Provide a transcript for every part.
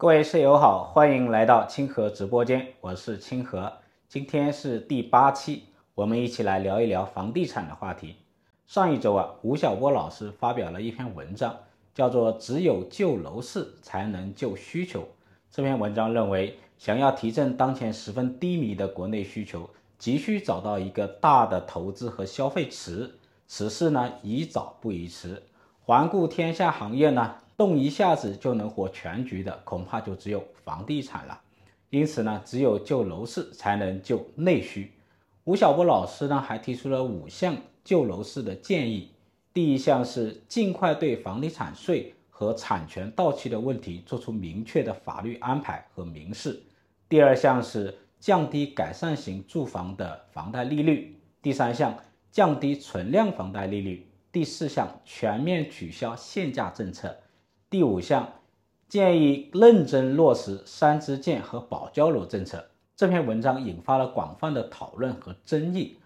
各位室友好，欢迎来到清河直播间，我是清河。今天是第八期，我们一起来聊一聊房地产的话题。上一周啊，吴晓波老师发表了一篇文章，叫做《只有救楼市才能救需求》。这篇文章认为，想要提振当前十分低迷的国内需求，急需找到一个大的投资和消费池。此事呢，宜早不宜迟。环顾天下行业呢，动一下子就能活全局的，恐怕就只有房地产了。因此呢，只有救楼市才能救内需。吴晓波老师呢，还提出了五项救楼市的建议。第一项是尽快对房地产税和产权到期的问题做出明确的法律安排和明示。第二项是降低改善型住房的房贷利率。第三项，降低存量房贷利率。第四项，全面取消限价政策。第五项，建议认真落实三支箭和保交楼政策。这篇文章引发了广泛的讨论和争议。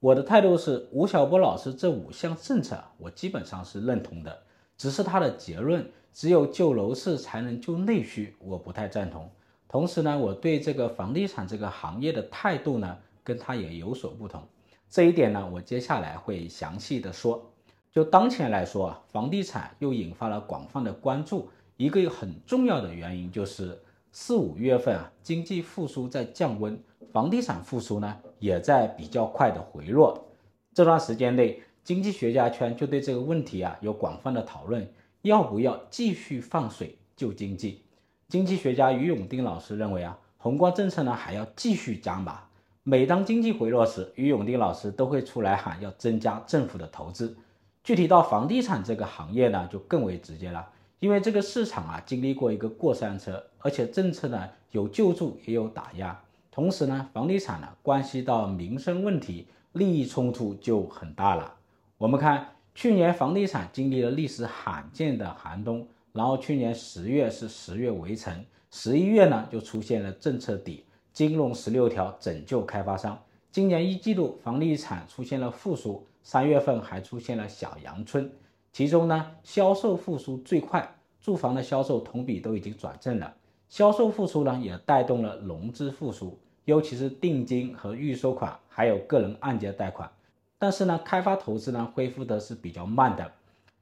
我的态度是，吴晓波老师这五项政策，我基本上是认同的。只是他的结论“只有救楼市才能救内需”，我不太赞同。同时呢，我对这个房地产这个行业的态度呢，跟他也有所不同。这一点呢，我接下来会详细的说。就当前来说啊，房地产又引发了广泛的关注。一个很重要的原因就是四五月份啊，经济复苏在降温，房地产复苏呢也在比较快的回落。这段时间内，经济学家圈就对这个问题啊有广泛的讨论，要不要继续放水救经济？经济学家于永定老师认为啊，宏观政策呢还要继续加码。每当经济回落时，于永定老师都会出来喊要增加政府的投资。具体到房地产这个行业呢，就更为直接了，因为这个市场啊经历过一个过山车，而且政策呢有救助也有打压，同时呢房地产呢关系到民生问题，利益冲突就很大了。我们看去年房地产经历了历史罕见的寒冬，然后去年十月是十月围城，十一月呢就出现了政策底，金融十六条拯救开发商，今年一季度房地产出现了复苏。三月份还出现了小阳春，其中呢销售复苏最快，住房的销售同比都已经转正了。销售复苏呢也带动了融资复苏，尤其是定金和预收款，还有个人按揭贷款。但是呢开发投资呢恢复的是比较慢的，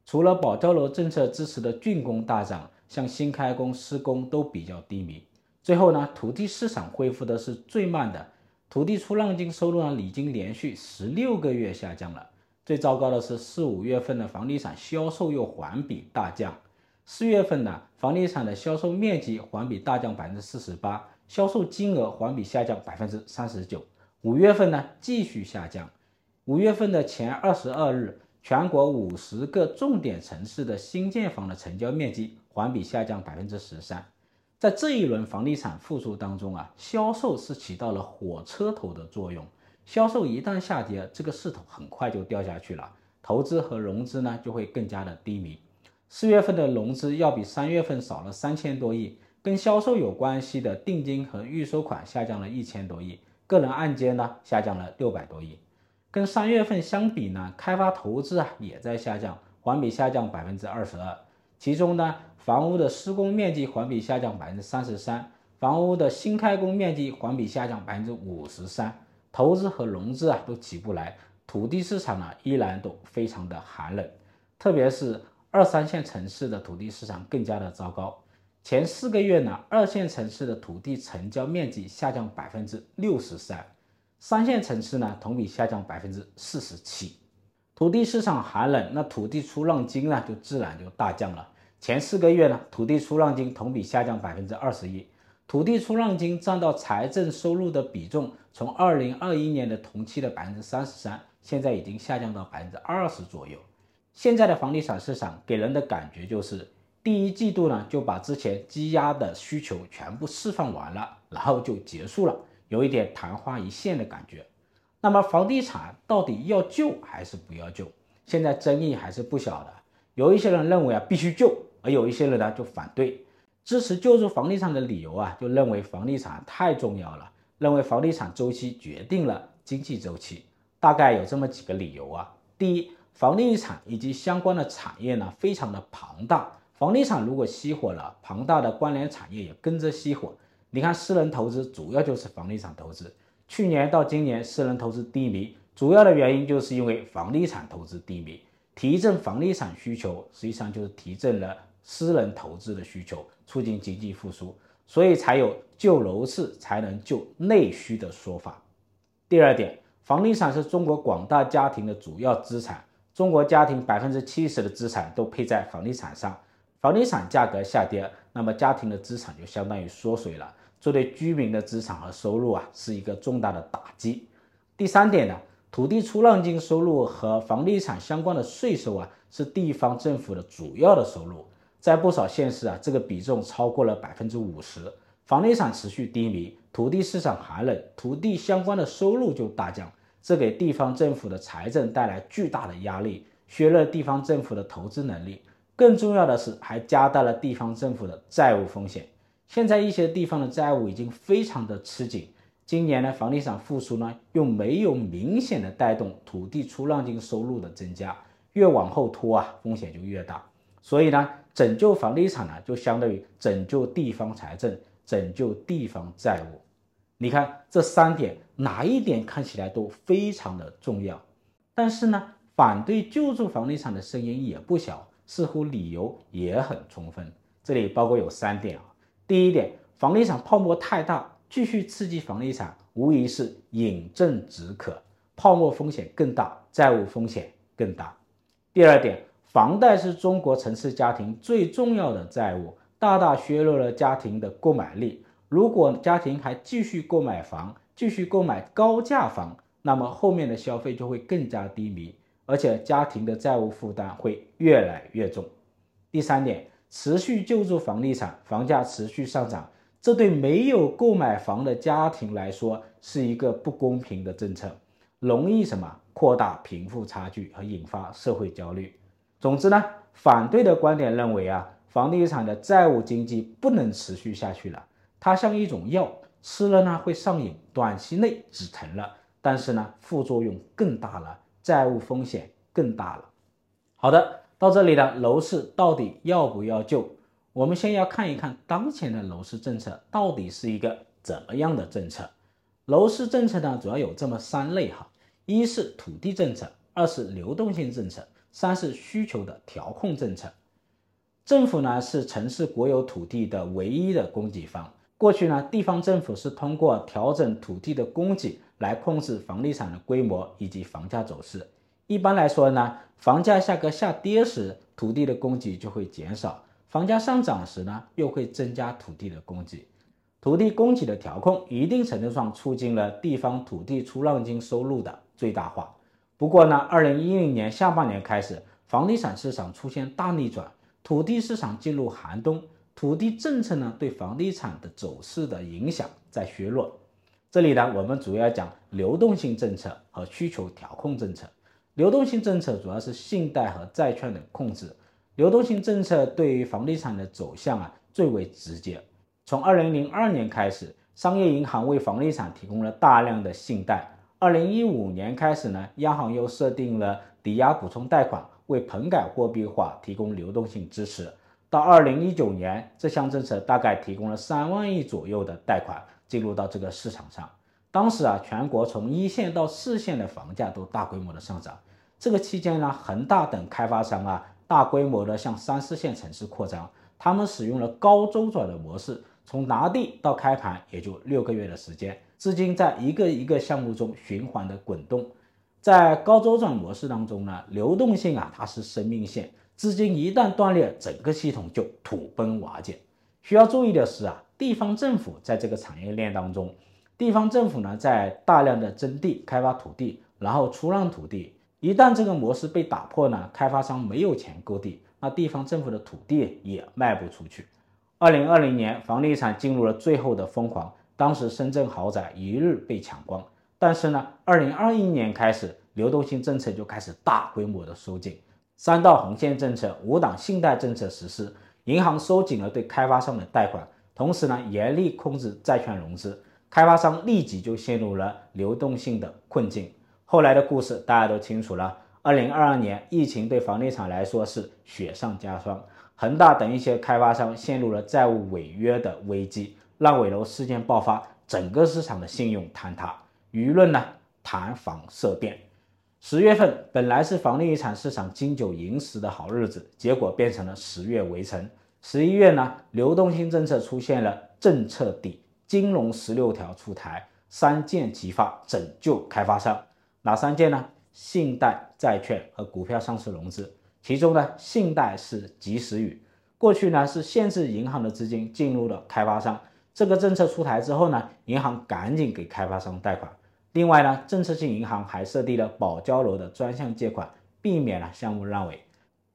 除了保交楼政策支持的竣工大涨，像新开工施工都比较低迷。最后呢土地市场恢复的是最慢的，土地出让金收入呢已经连续十六个月下降了。最糟糕的是四五月份的房地产销售又环比大降，四月份呢，房地产的销售面积环比大降百分之四十八，销售金额环比下降百分之三十九。五月份呢继续下降，五月份的前二十二日，全国五十个重点城市的新建房的成交面积环比下降百分之十三。在这一轮房地产复苏当中啊，销售是起到了火车头的作用。销售一旦下跌，这个势头很快就掉下去了，投资和融资呢就会更加的低迷。四月份的融资要比三月份少了三千多亿，跟销售有关系的定金和预收款下降了一千多亿，个人按揭呢下降了六百多亿。跟三月份相比呢，开发投资啊也在下降，环比下降百分之二十二。其中呢，房屋的施工面积环比下降百分之三十三，房屋的新开工面积环比下降百分之五十三。投资和融资啊都起不来，土地市场呢依然都非常的寒冷，特别是二三线城市的土地市场更加的糟糕。前四个月呢，二线城市的土地成交面积下降百分之六十三，三线城市呢同比下降百分之四十七。土地市场寒冷，那土地出让金呢就自然就大降了。前四个月呢，土地出让金同比下降百分之二十一。土地出让金占到财政收入的比重，从二零二一年的同期的百分之三十三，现在已经下降到百分之二十左右。现在的房地产市场给人的感觉就是，第一季度呢就把之前积压的需求全部释放完了，然后就结束了，有一点昙花一现的感觉。那么房地产到底要救还是不要救？现在争议还是不小的。有一些人认为啊必须救，而有一些人呢就反对。支持救助房地产的理由啊，就认为房地产太重要了，认为房地产周期决定了经济周期，大概有这么几个理由啊。第一，房地产以及相关的产业呢，非常的庞大，房地产如果熄火了，庞大的关联产业也跟着熄火。你看，私人投资主要就是房地产投资。去年到今年，私人投资低迷，主要的原因就是因为房地产投资低迷。提振房地产需求，实际上就是提振了私人投资的需求，促进经济复苏，所以才有救楼市才能救内需的说法。第二点，房地产是中国广大家庭的主要资产，中国家庭百分之七十的资产都配在房地产上，房地产价格下跌，那么家庭的资产就相当于缩水了。这对居民的资产和收入啊是一个重大的打击。第三点呢，土地出让金收入和房地产相关的税收啊是地方政府的主要的收入，在不少县市啊这个比重超过了百分之五十。房地产持续低迷，土地市场寒冷，土地相关的收入就大降，这给地方政府的财政带来巨大的压力，削弱地方政府的投资能力。更重要的是，还加大了地方政府的债务风险。现在一些地方的债务已经非常的吃紧，今年呢，房地产复苏呢又没有明显的带动土地出让金收入的增加，越往后拖啊，风险就越大。所以呢，拯救房地产呢，就相当于拯救地方财政，拯救地方债务。你看这三点哪一点看起来都非常的重要，但是呢，反对救助房地产的声音也不小，似乎理由也很充分。这里包括有三点啊。第一点，房地产泡沫太大，继续刺激房地产，无疑是饮鸩止渴，泡沫风险更大，债务风险更大。第二点，房贷是中国城市家庭最重要的债务，大大削弱了家庭的购买力。如果家庭还继续购买房，继续购买高价房，那么后面的消费就会更加低迷，而且家庭的债务负担会越来越重。第三点。持续救助房地产，房价持续上涨，这对没有购买房的家庭来说是一个不公平的政策，容易什么扩大贫富差距和引发社会焦虑。总之呢，反对的观点认为啊，房地产的债务经济不能持续下去了，它像一种药，吃了呢会上瘾，短期内止疼了，但是呢副作用更大了，债务风险更大了。好的。到这里了，楼市到底要不要救？我们先要看一看当前的楼市政策到底是一个怎么样的政策。楼市政策呢，主要有这么三类哈：一是土地政策，二是流动性政策，三是需求的调控政策。政府呢是城市国有土地的唯一的供给方。过去呢，地方政府是通过调整土地的供给来控制房地产的规模以及房价走势。一般来说呢，房价价格下跌时，土地的供给就会减少；房价上涨时呢，又会增加土地的供给。土地供给的调控，一定程度上促进了地方土地出让金收入的最大化。不过呢，二零一零年下半年开始，房地产市场出现大逆转，土地市场进入寒冬，土地政策呢对房地产的走势的影响在削弱。这里呢，我们主要讲流动性政策和需求调控政策。流动性政策主要是信贷和债券的控制。流动性政策对于房地产的走向啊最为直接。从二零零二年开始，商业银行为房地产提供了大量的信贷。二零一五年开始呢，央行又设定了抵押补充贷款，为棚改货币化提供流动性支持。到二零一九年，这项政策大概提供了三万亿左右的贷款进入到这个市场上。当时啊，全国从一线到四线的房价都大规模的上涨。这个期间呢，恒大等开发商啊，大规模的向三四线城市扩张。他们使用了高周转的模式，从拿地到开盘也就六个月的时间，资金在一个一个项目中循环的滚动。在高周转模式当中呢，流动性啊，它是生命线，资金一旦断裂，整个系统就土崩瓦解。需要注意的是啊，地方政府在这个产业链当中。地方政府呢，在大量的征地开发土地，然后出让土地。一旦这个模式被打破呢，开发商没有钱购地，那地方政府的土地也卖不出去。二零二零年，房地产进入了最后的疯狂，当时深圳豪宅一日被抢光。但是呢，二零二一年开始，流动性政策就开始大规模的收紧，三道红线政策、五档信贷政策实施，银行收紧了对开发商的贷款，同时呢，严厉控制债券融资。开发商立即就陷入了流动性的困境。后来的故事大家都清楚了。二零二二年疫情对房地产来说是雪上加霜，恒大等一些开发商陷入了债务违约的危机，烂尾楼事件爆发，整个市场的信用坍塌，舆论呢谈房色变。十月份本来是房地产市场金九银十的好日子，结果变成了十月围城。十一月呢，流动性政策出现了政策底，金融十六条出台，三箭齐发拯救开发商。哪三箭呢？信贷、债券和股票上市融资。其中呢，信贷是及时雨，过去呢是限制银行的资金进入了开发商。这个政策出台之后呢，银行赶紧给开发商贷款。另外呢，政策性银行还设立了保交楼的专项借款，避免了项目烂尾。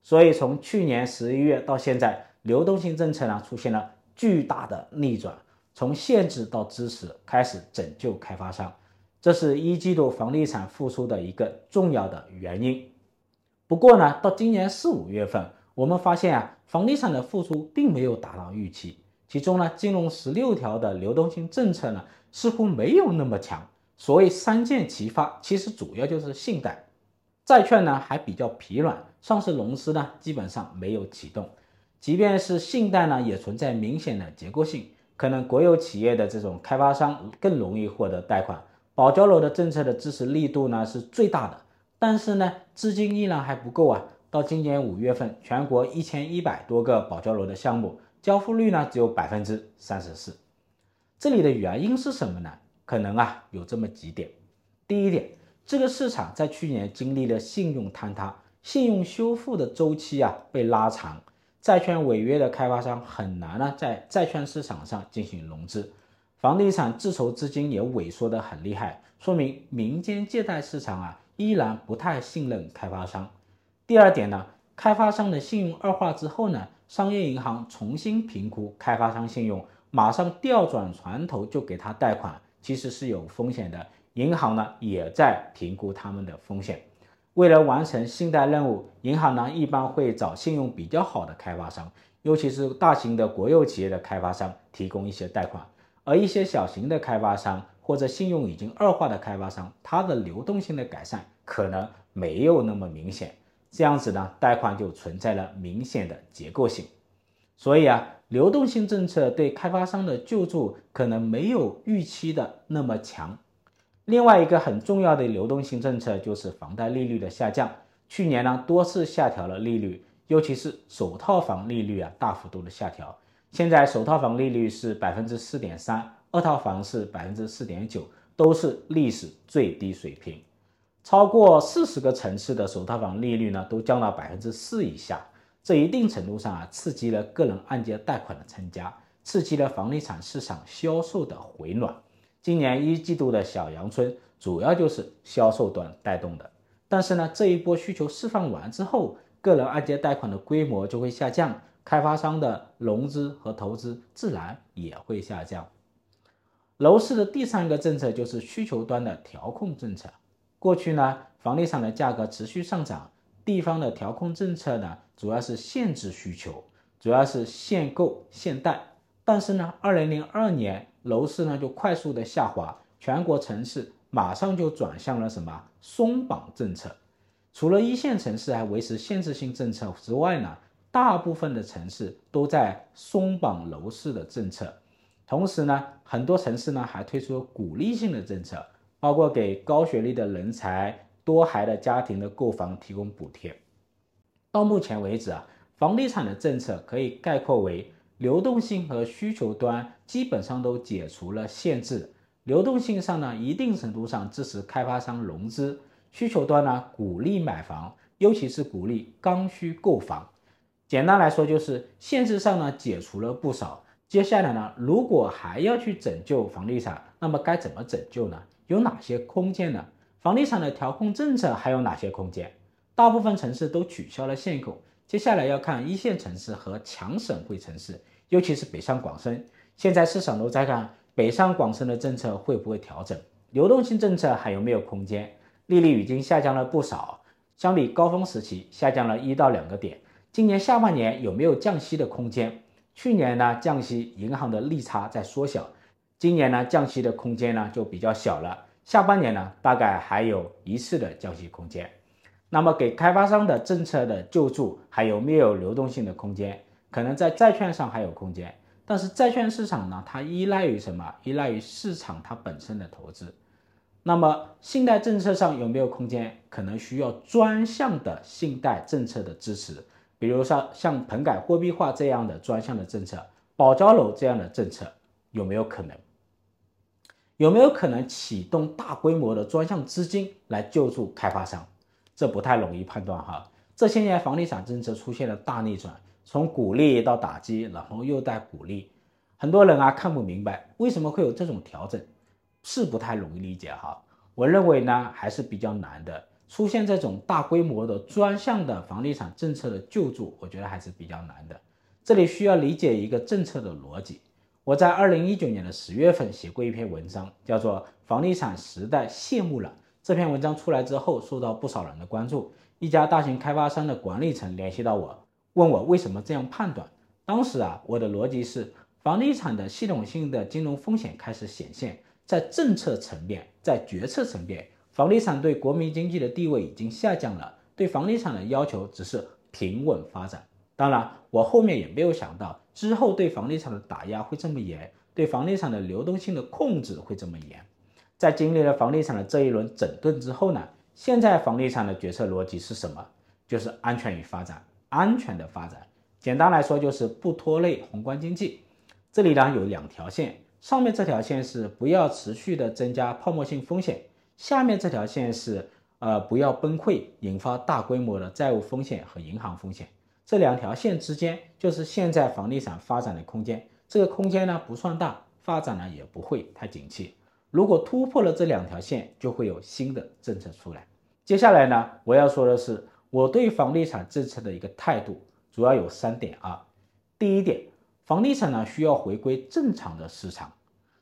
所以从去年十一月到现在，流动性政策呢出现了巨大的逆转，从限制到支持，开始拯救开发商，这是一季度房地产复苏的一个重要的原因。不过呢，到今年四五月份，我们发现啊，房地产的复苏并没有达到预期，其中呢，金融十六条的流动性政策呢似乎没有那么强。所谓三箭齐发，其实主要就是信贷、债券呢还比较疲软，上市融资呢基本上没有启动。即便是信贷呢，也存在明显的结构性，可能国有企业的这种开发商更容易获得贷款。保交楼的政策的支持力度呢是最大的，但是呢，资金依然还不够啊。到今年五月份，全国一千一百多个保交楼的项目交付率呢只有百分之三十四。这里的原因是什么呢？可能啊有这么几点。第一点，这个市场在去年经历了信用坍塌、信用修复的周期啊被拉长。债券违约的开发商很难呢，在债券市场上进行融资，房地产自筹资金也萎缩的很厉害，说明民间借贷市场啊依然不太信任开发商。第二点呢，开发商的信用恶化之后呢，商业银行重新评估开发商信用，马上调转船头就给他贷款，其实是有风险的。银行呢也在评估他们的风险。为了完成信贷任务，银行呢一般会找信用比较好的开发商，尤其是大型的国有企业的开发商提供一些贷款，而一些小型的开发商或者信用已经恶化的开发商，它的流动性的改善可能没有那么明显，这样子呢，贷款就存在了明显的结构性。所以啊，流动性政策对开发商的救助可能没有预期的那么强。另外一个很重要的流动性政策就是房贷利率的下降。去年呢多次下调了利率，尤其是首套房利率啊大幅度的下调。现在首套房利率是百分之四点三，二套房是百分之四点九，都是历史最低水平。超过四十个城市的首套房利率呢都降到百分之四以下，这一定程度上啊刺激了个人按揭贷款的增加，刺激了房地产市场销售的回暖。今年一季度的小阳春主要就是销售端带动的，但是呢，这一波需求释放完之后，个人按揭贷款的规模就会下降，开发商的融资和投资自然也会下降。楼市的第三个政策就是需求端的调控政策。过去呢，房地产的价格持续上涨，地方的调控政策呢，主要是限制需求，主要是限购限贷。但是呢，二零零二年。楼市呢就快速的下滑，全国城市马上就转向了什么松绑政策。除了一线城市还维持限制性政策之外呢，大部分的城市都在松绑楼市的政策。同时呢，很多城市呢还推出了鼓励性的政策，包括给高学历的人才、多孩的家庭的购房提供补贴。到目前为止啊，房地产的政策可以概括为。流动性和需求端基本上都解除了限制，流动性上呢，一定程度上支持开发商融资；需求端呢，鼓励买房，尤其是鼓励刚需购房。简单来说，就是限制上呢解除了不少。接下来呢，如果还要去拯救房地产，那么该怎么拯救呢？有哪些空间呢？房地产的调控政策还有哪些空间？大部分城市都取消了限购。接下来要看一线城市和强省会城市，尤其是北上广深。现在市场都在看北上广深的政策会不会调整，流动性政策还有没有空间？利率已经下降了不少，相比高峰时期下降了一到两个点。今年下半年有没有降息的空间？去年呢降息，银行的利差在缩小，今年呢降息的空间呢就比较小了。下半年呢大概还有一次的降息空间。那么，给开发商的政策的救助还有没有流动性的空间？可能在债券上还有空间，但是债券市场呢，它依赖于什么？依赖于市场它本身的投资。那么信贷政策上有没有空间？可能需要专项的信贷政策的支持，比如说像棚改货币化这样的专项的政策，保交楼这样的政策有没有可能？有没有可能启动大规模的专项资金来救助开发商？这不太容易判断哈。这些年房地产政策出现了大逆转，从鼓励到打击，然后又带鼓励，很多人啊看不明白为什么会有这种调整。是不太容易理解哈，我认为呢还是比较难的。出现这种大规模的专项的房地产政策的救助，我觉得还是比较难的。这里需要理解一个政策的逻辑。我在二零一九年的十月份写过一篇文章，叫做《房地产时代谢幕了》。这篇文章出来之后，受到不少人的关注。一家大型开发商的管理层联系到我，问我为什么这样判断。当时啊，我的逻辑是，房地产的系统性的金融风险开始显现。在政策层面，在决策层面，房地产对国民经济的地位已经下降了。对房地产的要求只是平稳发展。当然，我后面也没有想到之后对房地产的打压会这么严，对房地产的流动性的控制会这么严。在经历了房地产的这一轮整顿之后呢，现在房地产的决策逻辑是什么？就是安全与发展，安全的发展。简单来说，就是不拖累宏观经济。这里呢有两条线。上面这条线是不要持续的增加泡沫性风险，下面这条线是呃不要崩溃，引发大规模的债务风险和银行风险。这两条线之间就是现在房地产发展的空间，这个空间呢不算大，发展呢也不会太景气。如果突破了这两条线，就会有新的政策出来。接下来呢，我要说的是我对房地产政策的一个态度，主要有三点啊。第一点。房地产呢需要回归正常的市场，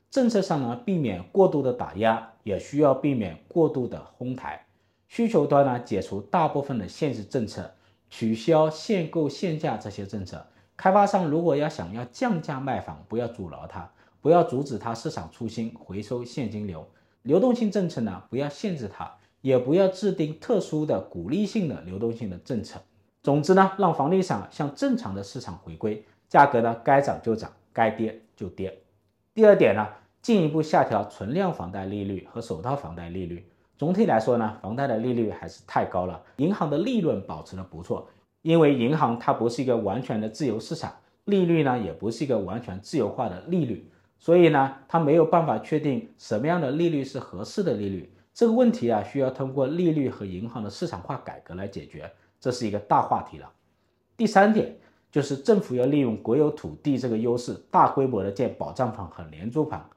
政策上呢避免过度的打压，也需要避免过度的哄抬。需求端呢解除大部分的限制政策，取消限购限价这些政策。开发商如果要想要降价卖房，不要阻挠他，不要阻止它市场出新，回收现金流。流动性政策呢不要限制它，也不要制定特殊的鼓励性的流动性的政策。总之呢，让房地产向正常的市场回归。价格呢，该涨就涨，该跌就跌。第二点呢，进一步下调存量房贷利率和首套房贷利率。总体来说呢，房贷的利率还是太高了，银行的利润保持的不错，因为银行它不是一个完全的自由市场，利率呢也不是一个完全自由化的利率，所以呢，他没有办法确定什么样的利率是合适的利率。这个问题啊，需要通过利率和银行的市场化改革来解决，这是一个大话题了。第三点。就是政府要利用国有土地这个优势，大规模的建保障房和廉租房。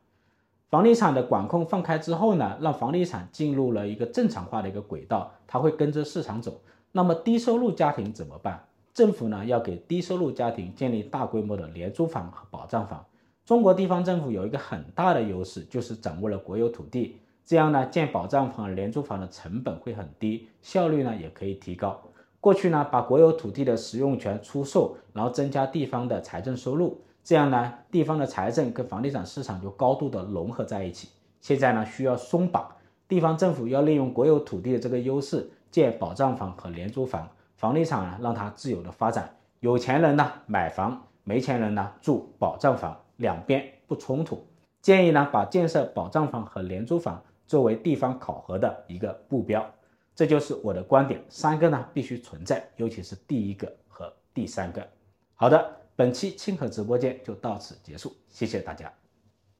房地产的管控放开之后呢，让房地产进入了一个正常化的一个轨道，它会跟着市场走。那么低收入家庭怎么办？政府呢要给低收入家庭建立大规模的廉租房和保障房。中国地方政府有一个很大的优势，就是掌握了国有土地，这样呢建保障房廉租房的成本会很低，效率呢也可以提高。过去呢，把国有土地的使用权出售，然后增加地方的财政收入，这样呢，地方的财政跟房地产市场就高度的融合在一起。现在呢，需要松绑，地方政府要利用国有土地的这个优势，建保障房和廉租房，房地产呢让它自由的发展，有钱人呢买房，没钱人呢住保障房，两边不冲突。建议呢把建设保障房和廉租房作为地方考核的一个目标。这就是我的观点，三个呢必须存在，尤其是第一个和第三个。好的，本期清河直播间就到此结束，谢谢大家。